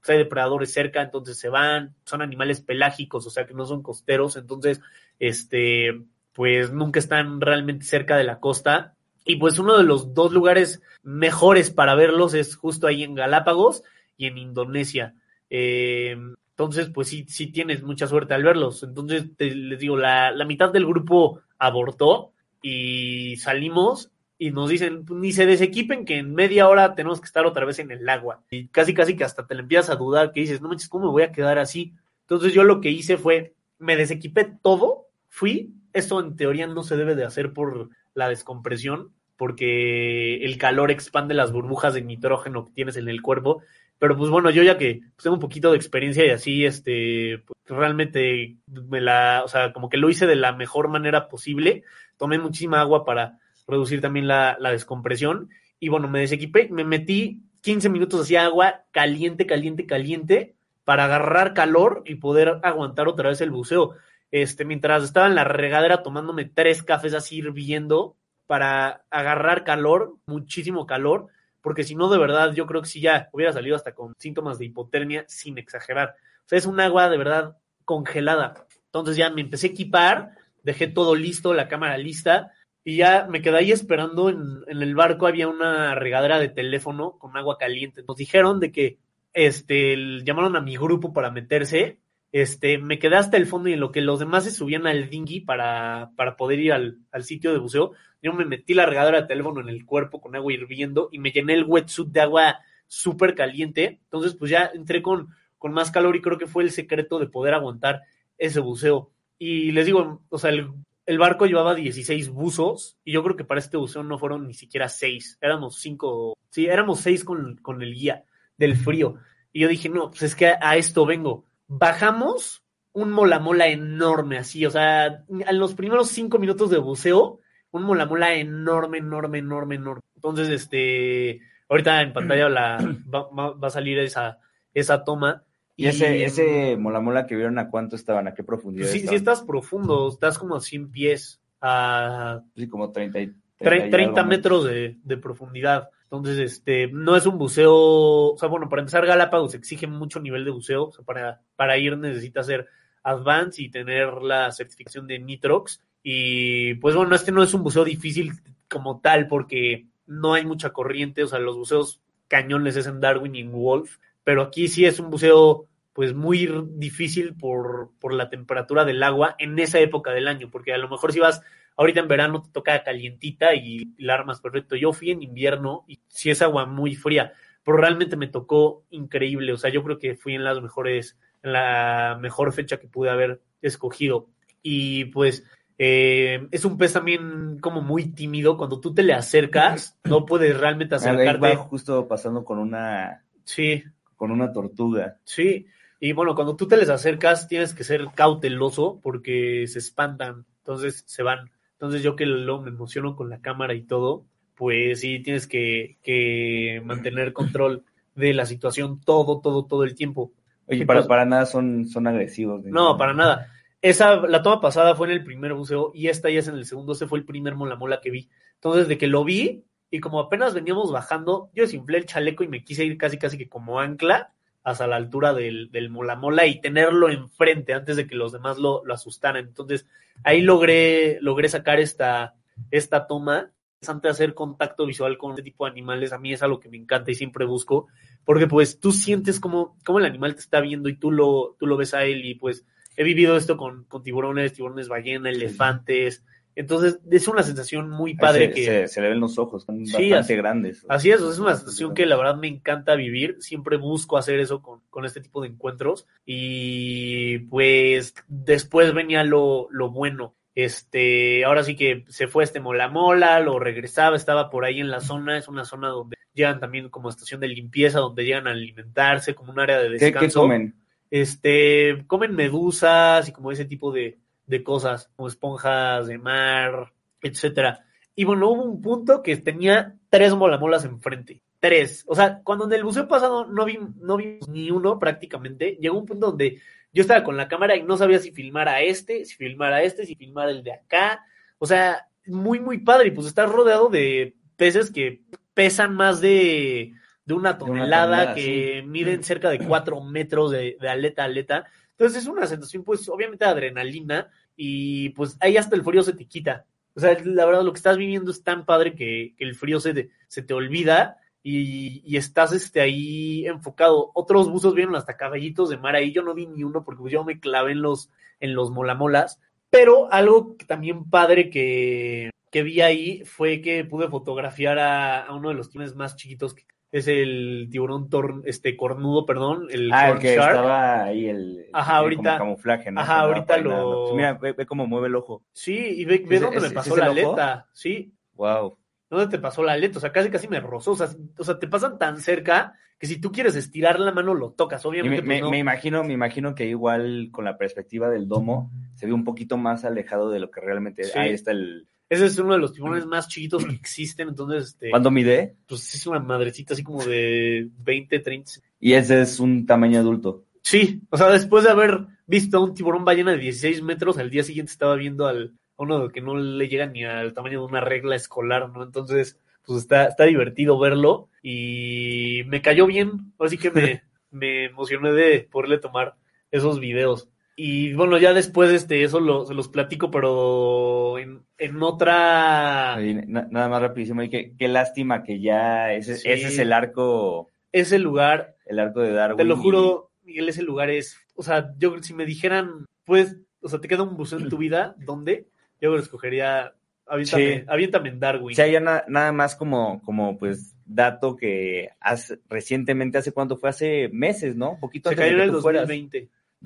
pues, hay depredadores cerca, entonces se van, son animales pelágicos, o sea que no son costeros, entonces, este, pues nunca están realmente cerca de la costa. Y pues uno de los dos lugares mejores para verlos es justo ahí en Galápagos y en Indonesia. Eh, entonces, pues sí, sí tienes mucha suerte al verlos. Entonces, te- les digo, la, la mitad del grupo abortó y salimos y nos dicen, "Pues, ni se desequipen que en media hora tenemos que estar otra vez en el agua. Y casi, casi que hasta te le empiezas a dudar, que dices, no manches, ¿cómo me voy a quedar así? Entonces yo lo que hice fue, me desequipé todo, fui, esto en teoría no se debe de hacer por la descompresión, porque el calor expande las burbujas de nitrógeno que tienes en el cuerpo, pero pues bueno, yo ya que tengo un poquito de experiencia y así, este, pues, realmente me la, o sea, como que lo hice de la mejor manera posible, tomé muchísima agua para reducir también la, la descompresión. Y bueno, me desequipé, me metí 15 minutos hacia agua caliente, caliente, caliente para agarrar calor y poder aguantar otra vez el buceo. Este, mientras estaba en la regadera tomándome tres cafés así hirviendo para agarrar calor, muchísimo calor, porque si no, de verdad, yo creo que sí ya hubiera salido hasta con síntomas de hipotermia, sin exagerar. O sea, es un agua de verdad congelada. Entonces ya me empecé a equipar, dejé todo listo, la cámara lista, y ya me quedé ahí esperando. En, en el barco había una regadera de teléfono con agua caliente. Nos dijeron de que este, llamaron a mi grupo para meterse. Este, me quedé hasta el fondo y en lo que los demás se subían al dinghy para, para poder ir al, sitio de buceo, yo me metí la regadera de teléfono en el cuerpo con agua hirviendo y me llené el wetsuit de agua súper caliente. Entonces, pues ya entré con, con más calor y creo que fue el secreto de poder aguantar ese buceo. Y les digo, o sea, el, barco llevaba 16 buzos y yo creo que para este buceo no fueron ni siquiera 6, éramos 5, sí, éramos 6 con, con el guía del frío. Y yo dije, no, pues es que a esto vengo. Bajamos un mola mola enorme, así, o sea, en los primeros 5 minutos de buceo, un mola mola enorme, enorme, enorme, enorme. Entonces, este, ahorita en pantalla la, va, va- a salir esa, esa toma. ¿Y ese, ese mola mola que vieron a cuánto estaban? ¿A qué profundidad sí, sí estás profundo, estás como a 100 pies, a Sí, como 30, y- 30, y algo más. metros de, de profundidad. Entonces, este, no es un buceo, o sea, bueno, para empezar Galápagos exige mucho nivel de buceo, o sea, para, para ir necesitas hacer Advance y tener la certificación de Nitrox. Y pues bueno, este no es un buceo difícil como tal porque no hay mucha corriente, o sea, los buceos cañones es en Darwin y en Wolf, pero aquí sí es un buceo pues muy difícil por, por la temperatura del agua en esa época del año, porque a lo mejor si vas ahorita en verano te toca calientita y la armas perfecto. Yo fui en invierno y sí es agua muy fría, pero realmente me tocó increíble, o sea, yo creo que fui en las mejores, en la mejor fecha que pude haber escogido. Y pues eh, es un pez también como muy tímido, cuando tú te le acercas, no puedes realmente ahí acercarte. va justo pasando con una, Sí, con una tortuga. Sí, y bueno, cuando tú te les acercas tienes que ser cauteloso porque se espantan, entonces se van, Entonces yo que luego me emociono con la cámara y todo, pues sí tienes que, que mantener control de la situación todo, todo, todo el tiempo. Oye, para, pues- para nada son, son agresivos. No, para nada. Esa, la toma pasada fue en el primer buceo y esta ya es en el segundo. Ese fue el primer mola mola que vi. Entonces, de que lo vi y como apenas veníamos bajando, yo desinflé el chaleco y me quise ir casi, casi que como ancla hasta la altura del, del mola mola y tenerlo enfrente antes de que los demás lo, lo asustaran. Entonces, ahí logré, logré sacar esta, esta toma. Interesante hacer contacto visual con este tipo de animales. A mí es algo que me encanta y siempre busco. Porque pues tú sientes como, como el animal te está viendo y tú lo, tú lo ves a él y pues he vivido esto con, con tiburones, tiburones ballena, elefantes. Entonces es una sensación muy padre se, que... se, se le ven los ojos, son Sí, bastante así- grandes. Así es, es una sensación que la verdad me encanta vivir. Siempre busco hacer eso con, con este tipo de encuentros. Y pues después venía lo, lo bueno. Este, ahora sí que se fue este mola mola, lo regresaba, estaba por ahí en la zona, es una zona donde llegan también como estación de limpieza, donde llegan a alimentarse, como un área de ¿Qué, descanso. qué comen? Este, comen medusas y como ese tipo de, de cosas, como esponjas de mar, etcétera. Y bueno, hubo un punto que tenía tres molamolas enfrente. Tres. O sea, cuando en el buceo pasado no, vi, no vimos ni uno prácticamente, llegó un punto donde yo estaba con la cámara y no sabía si filmar a este, si filmar a este, si filmar el de acá. O sea, muy, muy padre. Y pues estás rodeado de peces que pesan más de, de una tonelada, tonelada, que sí. miden cerca de cuatro metros de, de aleta a aleta. Entonces es una sensación, pues, obviamente adrenalina y pues ahí hasta el frío se te quita. O sea, la verdad, lo que estás viviendo es tan padre que, el frío se te, se te olvida y, estás este, ahí enfocado. Otros buzos vieron hasta caballitos de mar ahí. Yo no vi ni uno porque pues, yo me clavé en los, en los molamolas. Pero algo también padre que, que vi ahí fue que pude fotografiar a, a uno de los tiburones más chiquitos, que es el tiburón tor, este, cornudo, perdón, el Ah, el que shark. estaba ahí el Ajá, tiene ahorita- camuflaje, ¿no? ajá, ahorita lo- mira, ve, ve cómo mueve el ojo. Sí, y ve, ve ¿Ese- dónde me pasó la el aleta, sí. Wow. ¿Dónde te pasó la aleta? O sea, casi casi me rozó. O sea, o sea, te pasan tan cerca que si tú quieres estirar la mano lo tocas. Y Obviamente, me, pues, me- me imagino, me imagino que igual con la perspectiva del domo se ve un poquito más alejado de lo que realmente Sí. ahí está el. Ese es uno de los tiburones más chiquitos que existen. Entonces, este, ¿Cuándo mide? pues es una madrecita así como de 20, 30. Y ese es un tamaño adulto. Sí, o sea, después de haber visto a un tiburón ballena de 16 metros, al día siguiente estaba viendo al, a uno que no le llega ni al tamaño de una regla escolar, ¿no? Entonces, pues está, está divertido verlo y me cayó bien. Así que me, me emocioné de poderle tomar esos videos. Y bueno, ya después este, eso lo, se los platico, pero en, en otra... Na- nada más rapidísimo, y qué, qué lástima que ya ese, Sí. ese es el arco, Ese lugar el arco de Darwin. Te lo juro, Miguel, ese lugar es, o sea, yo si me dijeran, pues, o sea, te queda un buceo en tu vida, ¿dónde? Yo que escogería, aviéntame, Sí. aviéntame en Darwin. O sea, ya na- nada más como, como pues dato que hace, recientemente, ¿hace cuánto fue? Hace meses, ¿no? Poquito Se antes de cayó en el tú fueras.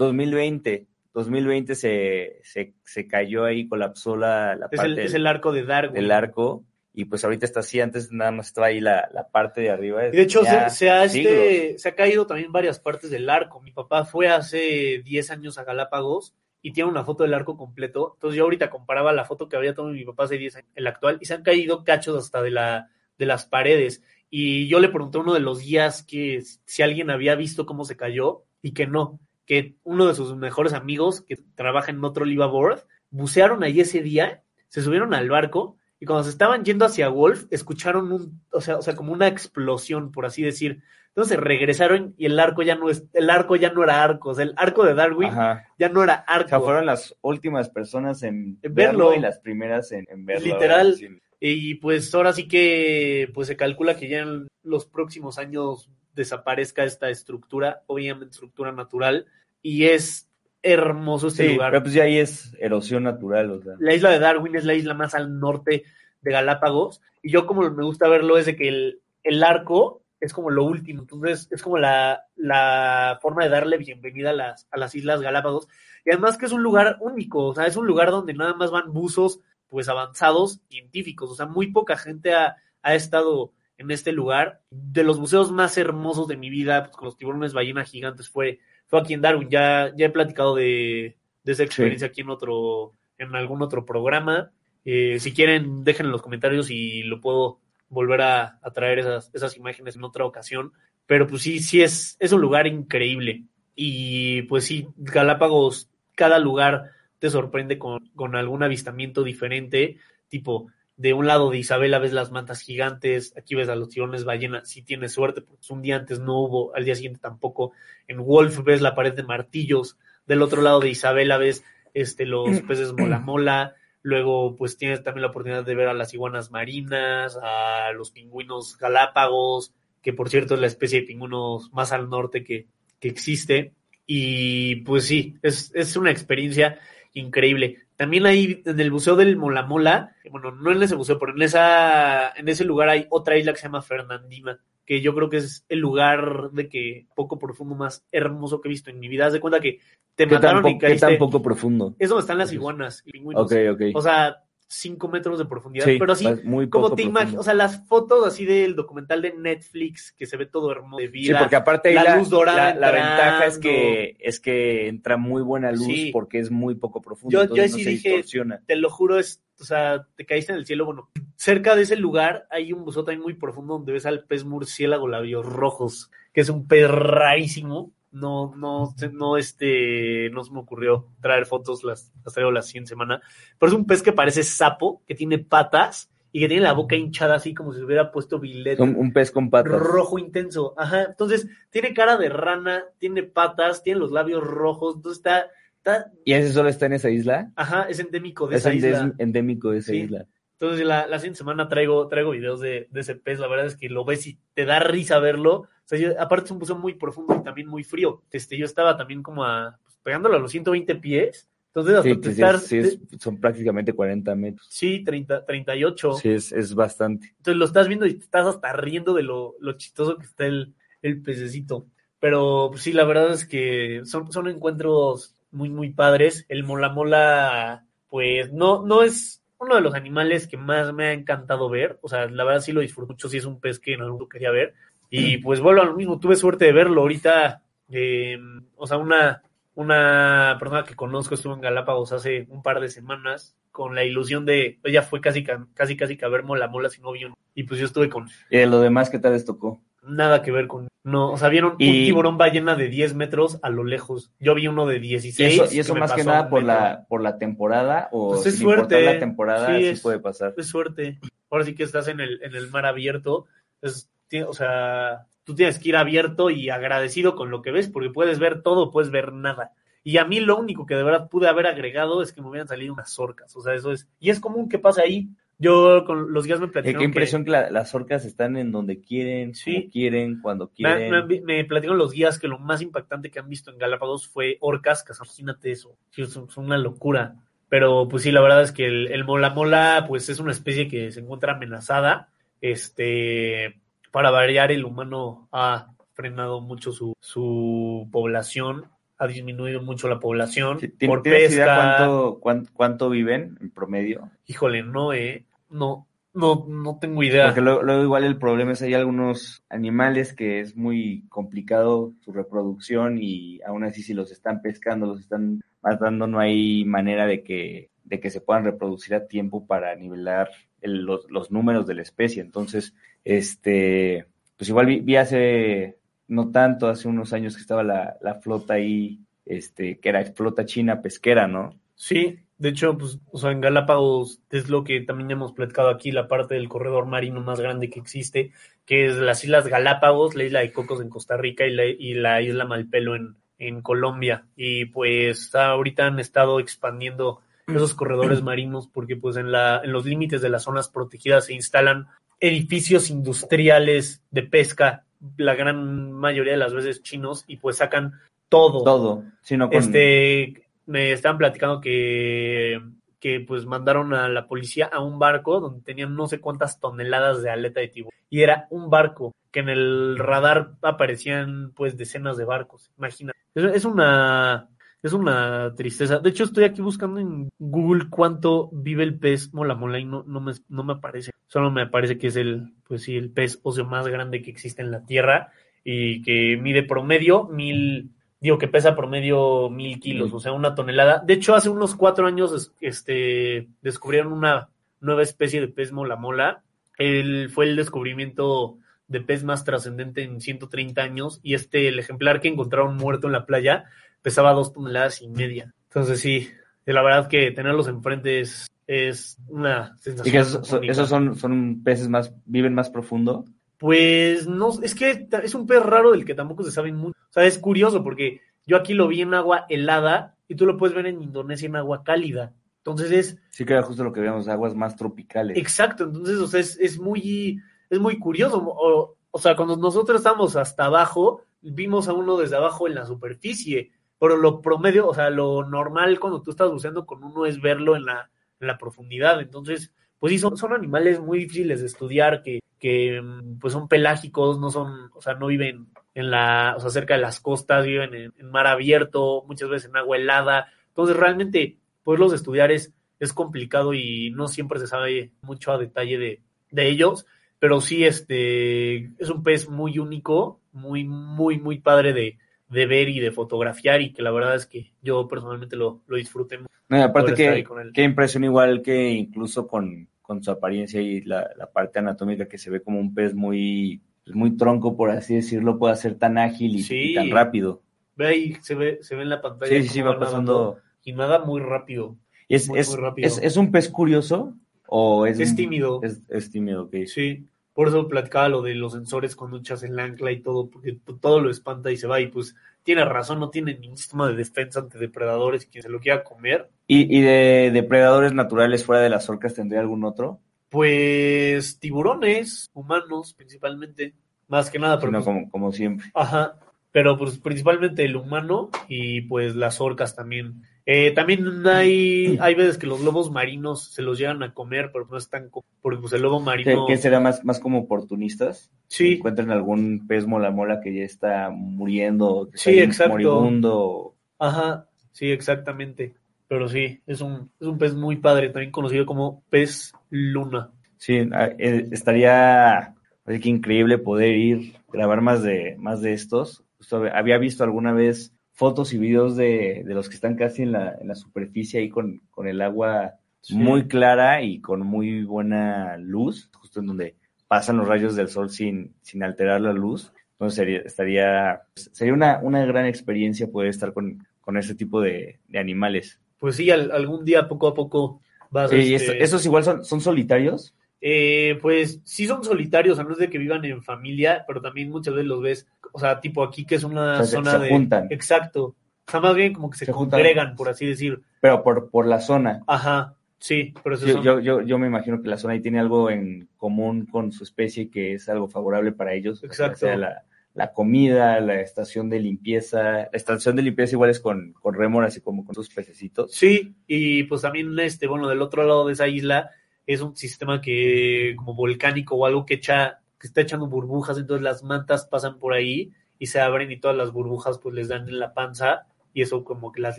2020. 2020. 2020 se, se, se cayó ahí, colapsó la, la Es parte el, es el arco de Darwin. del arco. Y pues ahorita está así, antes nada más estaba ahí la, la parte de arriba. Y de hecho, se, se ha, este, se ha caído también varias partes del arco. Mi papá fue hace 10 años a Galápagos y tiene una foto del arco completo. Entonces yo ahorita comparaba la foto que había tomado mi papá hace 10 años, el actual, y se han caído cachos hasta de, la, de las paredes. Y yo le pregunté a uno de los guías que si alguien había visto cómo se cayó y que no, que uno de sus mejores amigos que trabaja en otro liveaboard, bucearon ahí ese día, se subieron al barco y cuando se estaban yendo hacia Wolf, escucharon un, o sea, o sea, como una explosión, por así decir. Entonces regresaron y el arco ya no es, el arco ya no era arco, o sea, el arco de Darwin Ajá. ya no era O arco. sea, fueron las últimas personas en, En verlo. verlo. y las primeras en, en verlo. Literal. Sí. Y pues ahora sí que pues se calcula que ya en los próximos años desaparezca esta estructura, obviamente estructura natural, y es hermoso este Sí, lugar. pero pues ya ahí es erosión natural, o sea. La isla de Darwin es la isla más al norte de Galápagos, y yo como me gusta verlo es de que el, el arco es como lo último, entonces es como la, la forma de darle bienvenida a las, a las Islas Galápagos, y además que es un lugar único, o sea, es un lugar donde nada más van buzos pues avanzados científicos, o sea, muy poca gente ha, ha estado en este lugar. De los buceos más hermosos de mi vida, pues con los tiburones ballena gigantes, fue, fue aquí en Darwin. Ya, ya he platicado de, de esa experiencia aquí en otro, en algún otro programa. Eh, si quieren, dejen en los comentarios y lo puedo volver a, a, traer esas, esas imágenes en otra ocasión. Pero pues sí, sí es, es un lugar increíble. Y pues sí, Galápagos, cada lugar te sorprende con, con algún avistamiento diferente, tipo de un lado de Isabela ves las mantas gigantes, aquí ves a los tiburones ballena, si tienes suerte, porque un día antes no hubo, al día siguiente tampoco. En Wolf ves la pared de martillos, del otro lado de Isabela ves este, los peces mola mola, luego pues tienes también la oportunidad de ver a las iguanas marinas, a los pingüinos galápagos, que por cierto es la especie de pingüinos más al norte que, que existe. Y pues sí, es, es una experiencia increíble. También hay en el Museo del Mola Mola, bueno, no en ese museo, pero en, esa, en ese lugar hay otra isla que se llama Fernandina, que yo creo que es el lugar de que poco profundo más hermoso que he visto en mi vida. Haz de cuenta que te mataron y caíste. ¿Qué tan poco profundo? Es donde están las iguanas y pingüinos. Ok, ok. O sea, 5 metros de profundidad, Sí, pero así, muy como te imaginas, o sea, las fotos así del documental de Netflix, que se ve todo hermoso de Sí, vida. porque aparte la, la, luz dorada la- la ventaja es que es que entra muy buena luz Sí. porque es muy poco profundo. Yo, sí no se dije, distorsiona. te lo juro, es, o sea, te caíste en el cielo. Bueno, cerca de ese lugar hay un buzo también muy profundo donde ves al pez murciélago labios rojos, que es un pez rarísimo. No, no, no, este, no se me ocurrió traer fotos, las, las traigo la siguiente semana. Pero es un pez que parece sapo, que tiene patas y que tiene la boca hinchada así como si se hubiera puesto bilete Un, un pez con patas. rojo intenso. Ajá. Entonces, tiene cara de rana, tiene patas, tiene los labios rojos. Entonces está, está ¿Y ese solo está en esa isla? ajá, es endémico de Es esa isla. endémico de esa Sí. isla. Entonces, la, la siguiente semana traigo, traigo videos de, de ese pez. La verdad es que lo ves y te da risa verlo. O sea, yo- aparte es un buceo muy profundo y también muy frío. Este, yo estaba también como a, pues, pegándolo a los 120 pies. Entonces, hasta Sí, te que sí, estar- es- sí es- son prácticamente 40 metros. sí, 30, 38. Sí, es, es bastante. Entonces lo estás viendo y te estás hasta riendo de lo, lo chistoso que está el, el pececito. Pero pues, sí, la verdad es que son, son encuentros muy, muy padres. El mola mola, pues no, no es uno de los animales que más me ha encantado ver. O sea, la verdad sí lo disfruto mucho, sí es un pez que en algún quería ver. Y pues vuelvo a lo mismo, tuve suerte de verlo ahorita. eh, o sea, una, una persona que conozco estuvo en Galápagos hace un par de semanas con la ilusión de, ella fue casi, ca- casi, casi que a ver mola mola si no vio. Y pues yo estuve con ¿Y de lo demás qué tal les tocó? Nada que ver con, no, o sea, vieron un Y- tiburón ballena de 10 metros a lo lejos. Yo vi uno de Y 16. eso, y eso más que nada un por la, por la temporada o Pues es sin suerte. la temporada Sí, sí, es- puede pasar. Es suerte. Ahora sí que estás en el, en el mar abierto. Es, o sea, tú tienes que ir abierto y agradecido con lo que ves, porque puedes ver todo, puedes ver nada. Y a mí lo único que de verdad pude haber agregado es que me hubieran salido unas orcas. O sea, eso es. Y es común que pase ahí. Yo con los guías me platicaron qué impresión que, la- las orcas están en donde quieren, Sí. quieren, cuando Me, quieren. me, me platicaron los guías que lo más impactante que han visto en Galápagos fue orcas, que imagínate eso, sí, es, una locura. Pero pues sí, la verdad es que el, el mola mola, pues es una especie que se encuentra amenazada. Este, para variar, el humano ha frenado mucho su, su población, ha disminuido mucho la población ¿Tien- por ¿Tienes idea pesca. cuánto, cuán- cuánto viven en promedio? Híjole, no, eh, no, no, no tengo idea. Porque luego, luego igual el problema es hay algunos animales que es muy complicado su reproducción y aún así si los están pescando, los están matando, no hay manera de que, de que se puedan reproducir a tiempo para nivelar el- los, los números de la especie. Entonces, este, pues igual vi, vi hace, no tanto, hace unos años que estaba la, la flota ahí, este, que era flota china pesquera, ¿no? Sí, de hecho, pues, o sea, en Galápagos es lo que también hemos platicado aquí, la parte del corredor marino más grande que existe, que es las Islas Galápagos, la isla de Cocos en Costa Rica y la, y la isla Malpelo en, en Colombia. Y pues ahorita han estado expandiendo esos corredores marinos porque pues en, la, en los límites de las zonas protegidas se instalan edificios industriales de pesca, la gran mayoría de las veces chinos, y pues sacan todo. Todo, sino con... Este, me estaban platicando que, que pues mandaron a la policía a un barco donde tenían no sé cuántas toneladas de aleta de tiburón. Y era un barco que en el radar aparecían pues decenas de barcos. Imagina. Es, una es una tristeza. De hecho, estoy aquí buscando en Google cuánto vive el pez mola mola y no, no, me, no me aparece. Solo me aparece que es el, pues sí, el pez óseo más grande que existe en la Tierra y que mide promedio mil, digo que pesa promedio mil kilos, o sea, una tonelada. De hecho, hace unos cuatro años este, descubrieron una nueva especie de pez mola mola. El, fue el descubrimiento de pez más trascendente en 130 años y este, el ejemplar que encontraron muerto en la playa, pesaba dos toneladas y media. Entonces sí, la verdad que tenerlos enfrente es, es una sensación. ¿Y que esos, esos son, son peces más, viven más profundo? Pues no, es que es un pez raro del que tampoco se sabe mucho. O sea, es curioso porque yo aquí lo vi en agua helada y tú lo puedes ver en Indonesia en agua cálida. Entonces es... Sí, que era justo lo que veíamos, aguas más tropicales. Exacto, entonces, o sea, es, es muy, es muy curioso. O, o sea, cuando nosotros estamos hasta abajo, vimos a uno desde abajo en la superficie, pero lo promedio, o sea, lo normal cuando tú estás buceando con uno es verlo en la, en la profundidad. Entonces, pues sí, son, son animales muy difíciles de estudiar, que, que pues son pelágicos, no son, o sea, no viven en la, o sea, cerca de las costas, viven en, en mar abierto, muchas veces en agua helada. Entonces, realmente, poderlos estudiar es, es complicado y no siempre se sabe mucho a detalle de, de ellos, pero sí, este, es un pez muy único, muy, muy, muy padre de, de ver y de fotografiar y que la verdad es que yo personalmente lo, lo disfruté mucho. No, aparte que, qué impresión igual que incluso con, con su apariencia y la, la, parte anatómica que se ve como un pez muy, pues muy tronco, por así decirlo, pueda ser tan ágil y, Sí. y tan rápido. Ve ahí, se ve, se ve en la pantalla. Sí, sí, sí, va pasando. Y nada muy rápido. ¿Y es, Muy, es, muy rápido. es, es un pez curioso o es, Es tímido. Es, es tímido, ok. Sí, por eso platicaba lo de los sensores cuando echas el ancla y todo, porque todo lo espanta y se va y pues tiene razón, no tiene ningún sistema de defensa ante depredadores, quien se lo quiera comer, ¿Y, y de depredadores naturales fuera de las orcas tendría algún otro? pues tiburones, humanos principalmente, más que nada, pero pues, como, como siempre. Ajá, pero pues principalmente el humano y pues las orcas también. Eh, también hay, hay veces que los lobos marinos se los llegan a comer, pero no están porque pues el lobo ¿Qué, marino qué será más, más como oportunistas? Sí. Encuentran algún pez mola mola que ya está muriendo, que Sí, está exacto. moribundo. Ajá, sí, exactamente. Pero sí, es un, es un pez muy padre, también conocido como pez luna. Sí, ah, eh, estaría oye, qué increíble poder ir, grabar más de, más de estos. Había visto alguna vez fotos y videos de, de los que están casi en la, en la superficie ahí con, con el agua Sí. muy clara y con muy buena luz, justo en donde pasan los rayos del sol sin, sin alterar la luz. Entonces sería, estaría, sería una, una gran experiencia poder estar con, con ese tipo de, de animales. Pues sí, al- algún día poco a poco vas a... ¿Y este, eso- esos igual son, son solitarios? Eh, pues sí son solitarios, a no es de que vivan en familia, pero también muchas veces los ves, o sea, tipo aquí que es una O sea, se- zona se de... juntan. Exacto. O sea, más bien como que se, Se juntan. congregan, por así decir. Pero por, por la zona. Ajá, sí, pero Yo, son... yo, yo, yo me imagino que la zona ahí tiene algo en común con su especie que es algo favorable para ellos. o sea, Exacto. sea la, la comida, la estación de limpieza. La estación de limpieza igual es con, con rémoras y como con sus pececitos. Sí, y pues también este, bueno, del otro lado de esa isla es un sistema que como volcánico o algo que echa, que está echando burbujas, entonces las mantas pasan por ahí y se abren y todas las burbujas pues les dan en la panza y eso como que las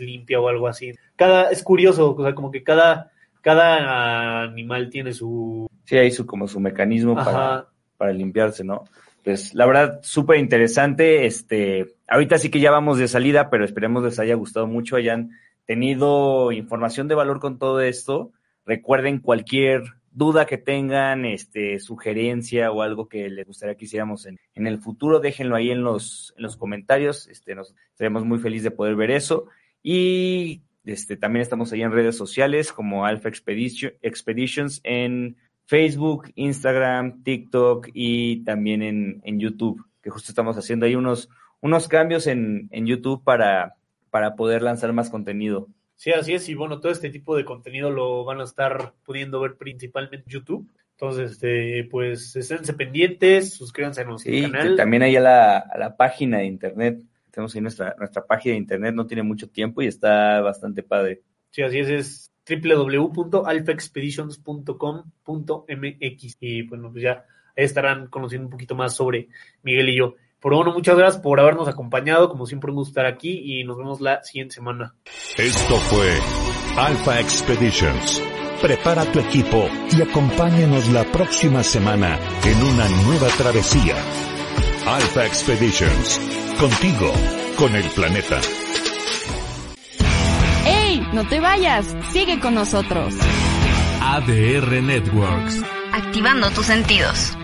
limpia o algo así. Cada, es curioso, o sea, como que cada, cada animal tiene su... Sí, hay su, como su mecanismo para, para limpiarse, ¿no? Pues la verdad, súper interesante. Este, ahorita sí que ya vamos de salida, pero esperemos les haya gustado mucho, hayan tenido información de valor con todo esto. Recuerden cualquier duda que tengan, este, sugerencia o algo que les gustaría que hiciéramos en, en el futuro, déjenlo ahí en los, en los comentarios. Este, nos estaremos muy felices de poder ver eso. Y este, también estamos ahí en redes sociales como Alpha Expedition, Expeditions en Facebook, Instagram, TikTok y también en, en YouTube, que justo estamos haciendo ahí unos, unos cambios en, en YouTube para, para poder lanzar más contenido. Sí, así es, y bueno, todo este tipo de contenido lo van a estar pudiendo ver principalmente en YouTube. Entonces, este, pues, esténse pendientes, suscríbanse a nuestro Sí, canal. también ahí a la, a la página de internet. Tenemos ahí nuestra, nuestra página de internet, no tiene mucho tiempo y está bastante padre. Sí, así es, es www.alfaexpeditions.com.mx y bueno, pues ya estarán conociendo un poquito más sobre Miguel y yo. Pero bueno, muchas gracias por habernos acompañado, como siempre un gusto estar aquí y nos vemos la siguiente semana. Esto fue Alpha Expeditions. Prepara tu equipo y acompáñanos la próxima semana en una nueva travesía. Alpha Expeditions. Contigo con el planeta. ¡Ey! No te vayas. Sigue con nosotros. ADR Networks. Activando tus sentidos.